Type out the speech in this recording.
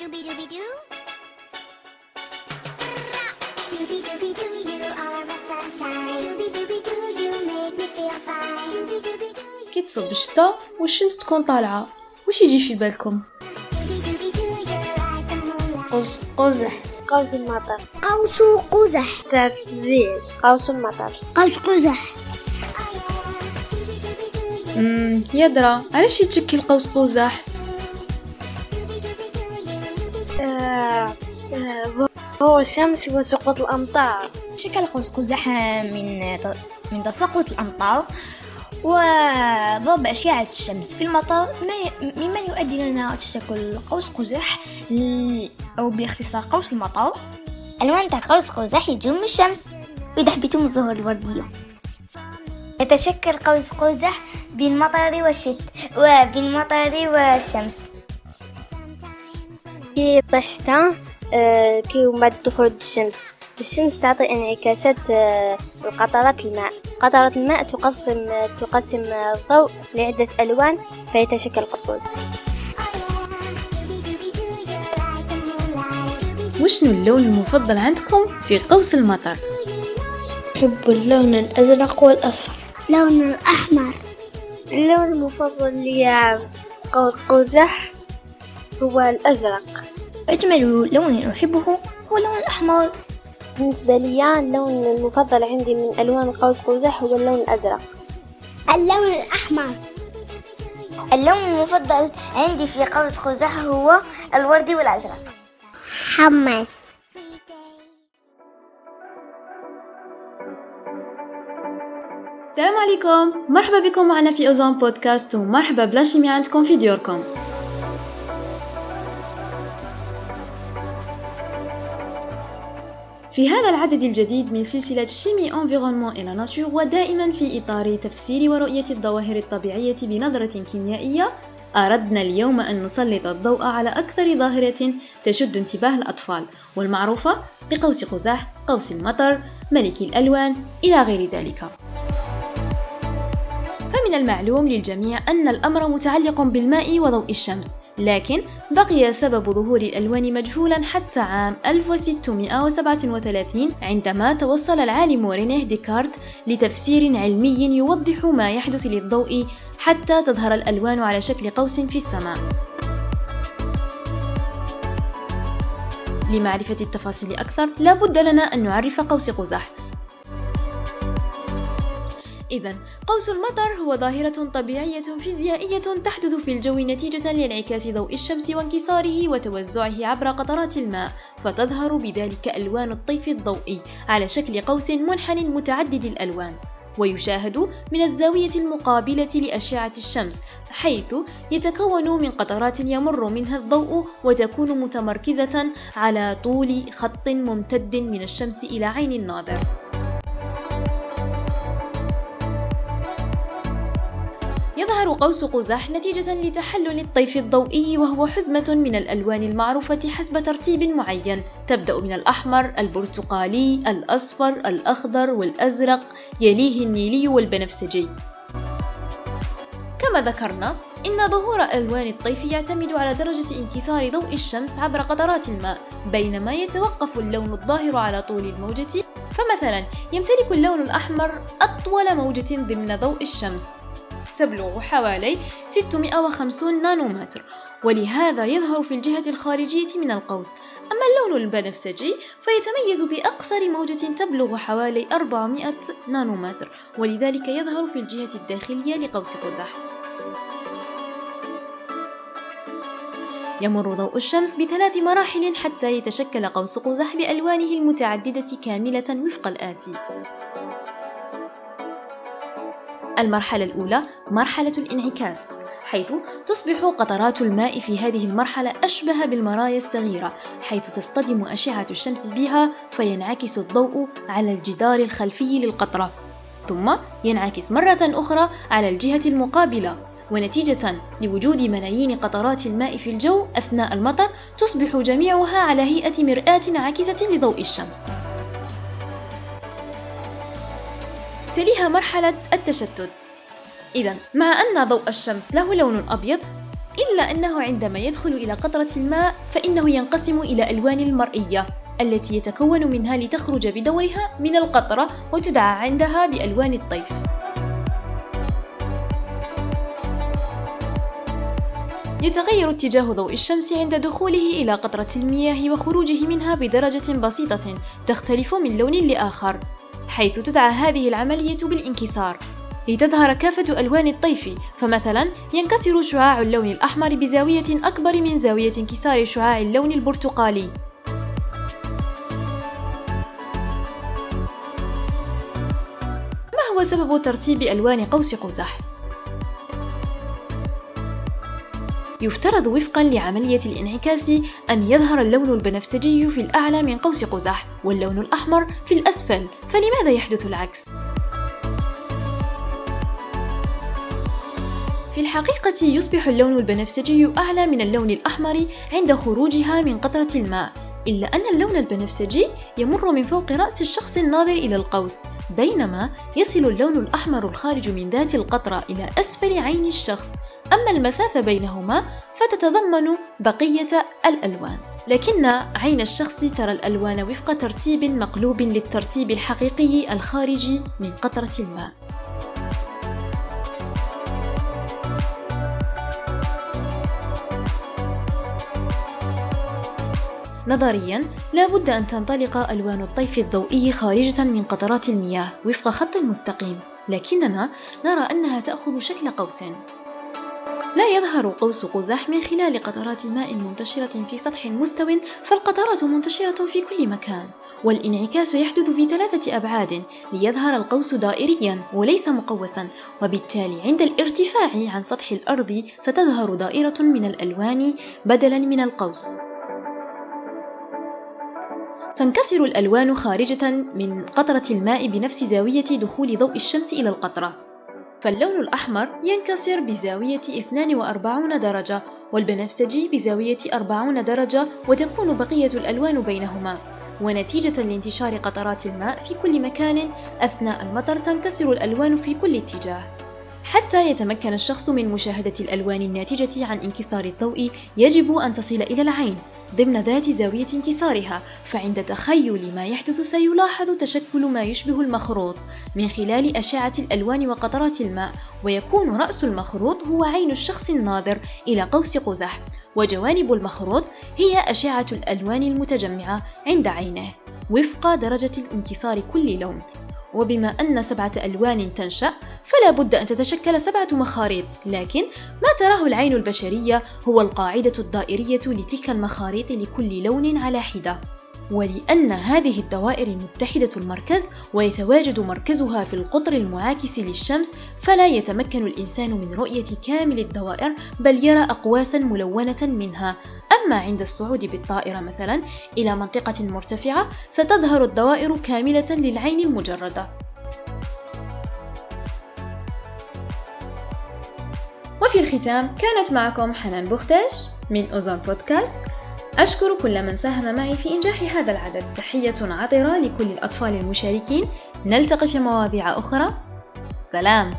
Dooby dooby doo. Dooby dooby doo, you are my sunshine. Dooby dooby doo, you make me feel fine. Dooby dooby doo. كي تصب الشتا والشمس تكون طالعة واش يجي في بالكم Dooby dooby doo, you're like the moonlight. قوس قزح قوس المطر قوس قزح ترسيل قوس المطر قوس قزح Oh يا درا علاش يتشكل قوس قزح ضوء الشمس وسقوط الأمطار. شكل قوس قزح من من تساقط الأمطار وضرب أشعة الشمس في المطر ما مما يؤدي لنا تشكل قوس قزح أو باختصار قوس المطر ألوان تاع قوس قزح يجوا من الشمس ويحبطوا من الزهور الوردية. يتشكل قوس قزح بين المطر والشت وبين المطر والشمس. كي يطيح آه، كي بعد دخول الشمس. الشمس تعطي انعكاسات آه، لقطرات الماء. قطرات الماء تقسم تقسم الضوء لعدة ألوان فيتشكل قوس قزح وشنو اللون المفضل عندكم في قوس المطر؟ أحب اللون الأزرق والأصفر. لون الأحمر. اللون المفضل لي قوس قزح هو الأزرق. أجمل لون أحبه هو اللون الأحمر. بالنسبة لي اللون المفضل عندي من ألوان قوس قزح هو اللون الأزرق. اللون الأحمر. اللون المفضل عندي في قوس قزح هو الوردي والأزرق. حمر. السلام عليكم. مرحبا بكم معنا في أوزون بودكاست. ومرحبا ب la chimie عندكم في دياركم. في هذا العدد الجديد من سلسلة chimie, environnement et la nature ودائما في إطار تفسير ورؤية الظواهر الطبيعية بنظرة كيميائية أردنا اليوم أن نسلط الضوء على أكثر ظاهرة تشد انتباه الأطفال والمعروفة بقوس قزح، قوس المطر، ملك الألوان إلى غير ذلك. فمن المعلوم للجميع أن الأمر متعلق بالماء وضوء الشمس، لكن بقي سبب ظهور الألوان مجهولا حتى عام 1637 عندما توصل العالم رينيه ديكارت لتفسير علمي يوضح ما يحدث للضوء حتى تظهر الألوان على شكل قوس في السماء. لمعرفة التفاصيل أكثر لا بد لنا أن نعرف قوس قزح إذا قوس المطر هو ظاهرة طبيعية فيزيائية تحدث في الجو نتيجة لانعكاس ضوء الشمس وانكساره وتوزعه عبر قطرات الماء فتظهر بذلك ألوان الطيف الضوئي على شكل قوس منحن متعدد الألوان. ويشاهد من الزاوية المقابلة لأشعة الشمس حيث يتكون من قطرات يمر منها الضوء وتكون متمركزة على طول خط ممتد من الشمس إلى عين الناظر. يظهر قوس قزح نتيجة لتحلل الطيف الضوئي وهو حزمة من الألوان المعروفة حسب ترتيب معين. تبدأ من الأحمر، البرتقالي، الأصفر، الأخضر والأزرق يليه النيلي والبنفسجي. كما ذكرنا إن ظهور ألوان الطيف يعتمد على درجة انكسار ضوء الشمس عبر قطرات الماء. بينما يتوقف اللون الظاهر على طول الموجة فمثلا يمتلك اللون الأحمر أطول موجة ضمن ضوء الشمس. تبلغ حوالي 650 نانومتر. ولهذا يظهر في الجهة الخارجية من القوس. أما اللون البنفسجي فيتميز بأقصر موجة تبلغ حوالي 400 نانومتر. ولذلك يظهر في الجهة الداخلية لقوس قزح. يمر ضوء الشمس بثلاث مراحل حتى يتشكل قوس قزح بألوانه المتعددة كاملة وفق الآتي. المرحلة الأولى مرحلة الانعكاس حيث تصبح قطرات الماء في هذه المرحلة أشبه بالمرايا الصغيرة حيث تصطدم أشعة الشمس بها فينعكس الضوء على الجدار الخلفي للقطرة ثم ينعكس مرة أخرى على الجهة المقابلة ونتيجة لوجود ملايين قطرات الماء في الجو أثناء المطر تصبح جميعها على هيئة مرآة عاكسة لضوء الشمس. تليها مرحلة التشتت. إذا مع أن ضوء الشمس له لون أبيض إلا أنه عندما يدخل إلى قطرة الماء فإنه ينقسم إلى ألوان المرئية التي يتكون منها لتخرج بدورها من القطرة وتدعى عندها بألوان الطيف. يتغير اتجاه ضوء الشمس عند دخوله إلى قطرة المياه وخروجه منها بدرجة بسيطة تختلف من لون لآخر. حيث تدعى هذه العملية بالانكسار لتظهر كافة ألوان الطيف فمثلا ينكسر شعاع اللون الأحمر بزاوية أكبر من زاوية انكسار شعاع اللون البرتقالي ما هو سبب ترتيب ألوان قوس قزح؟ يفترض وفقا لعملية الانعكاس أن يظهر اللون البنفسجي في الأعلى من قوس قزح واللون الأحمر في الأسفل فلماذا يحدث العكس؟ في الحقيقة يصبح اللون البنفسجي أعلى من اللون الأحمر عند خروجها من قطرة الماء إلا أن اللون البنفسجي يمر من فوق رأس الشخص الناظر إلى القوس بينما يصل اللون الأحمر الخارج من ذات القطرة إلى أسفل عين الشخص أما المسافة بينهما فتتضمن بقية الألوان. لكن عين الشخص ترى الألوان وفق ترتيب مقلوب للترتيب الحقيقي الخارجي من قطرة الماء. نظريا لا بد أن تنطلق ألوان الطيف الضوئي خارجة من قطرات المياه وفق خط مستقيم. لكننا نرى أنها تأخذ شكل قوس. لا يظهر قوس قزح من خلال قطرات ماء منتشرة في سطح مستو فالقطرات منتشرة في كل مكان. والانعكاس يحدث في ثلاثة أبعاد ليظهر القوس دائريا وليس مقوسا وبالتالي عند الارتفاع عن سطح الأرض ستظهر دائرة من الألوان بدلا من القوس. تنكسر الألوان خارجة من قطرة الماء بنفس زاوية دخول ضوء الشمس إلى القطرة. فاللون الأحمر ينكسر بزاوية 42 درجة والبنفسجي بزاوية 40 درجة وتكون بقية الألوان بينهما. ونتيجة لانتشار قطرات الماء في كل مكان أثناء المطر تنكسر الألوان في كل اتجاه. حتى يتمكن الشخص من مشاهدة الألوان الناتجة عن انكسار الضوء يجب أن تصل إلى العين. ضمن ذات زاوية انكسارها فعند تخيل ما يحدث سيلاحظ تشكل ما يشبه المخروط من خلال أشعة الألوان وقطرات الماء ويكون رأس المخروط هو عين الشخص الناظر إلى قوس قزح وجوانب المخروط هي أشعة الألوان المتجمعة عند عينه. وفق درجة انكسار كل لون. وبما أن سبعة ألوان تنشأ فلا بد أن تتشكل سبعة مخاريط لكن ما تراه العين البشرية هو القاعدة الدائرية لتلك المخاريط لكل لون على حدة. ولأن هذه الدوائر متحدة المركز ويتواجد مركزها في القطر المعاكس للشمس فلا يتمكن الإنسان من رؤية كامل الدوائر بل يرى أقواسا ملونة منها. أما عند الصعود بالطائرة مثلا إلى منطقة مرتفعة ستظهر الدوائر كاملة للعين المجردة. وفي الختام كانت معكم حنان بختاش من أوزون بودكاست. أشكر كل من ساهم معي في إنجاح هذا العدد. تحية عطرة لكل الأطفال المشاركين. نلتقي في مواضيع أخرى. سلام.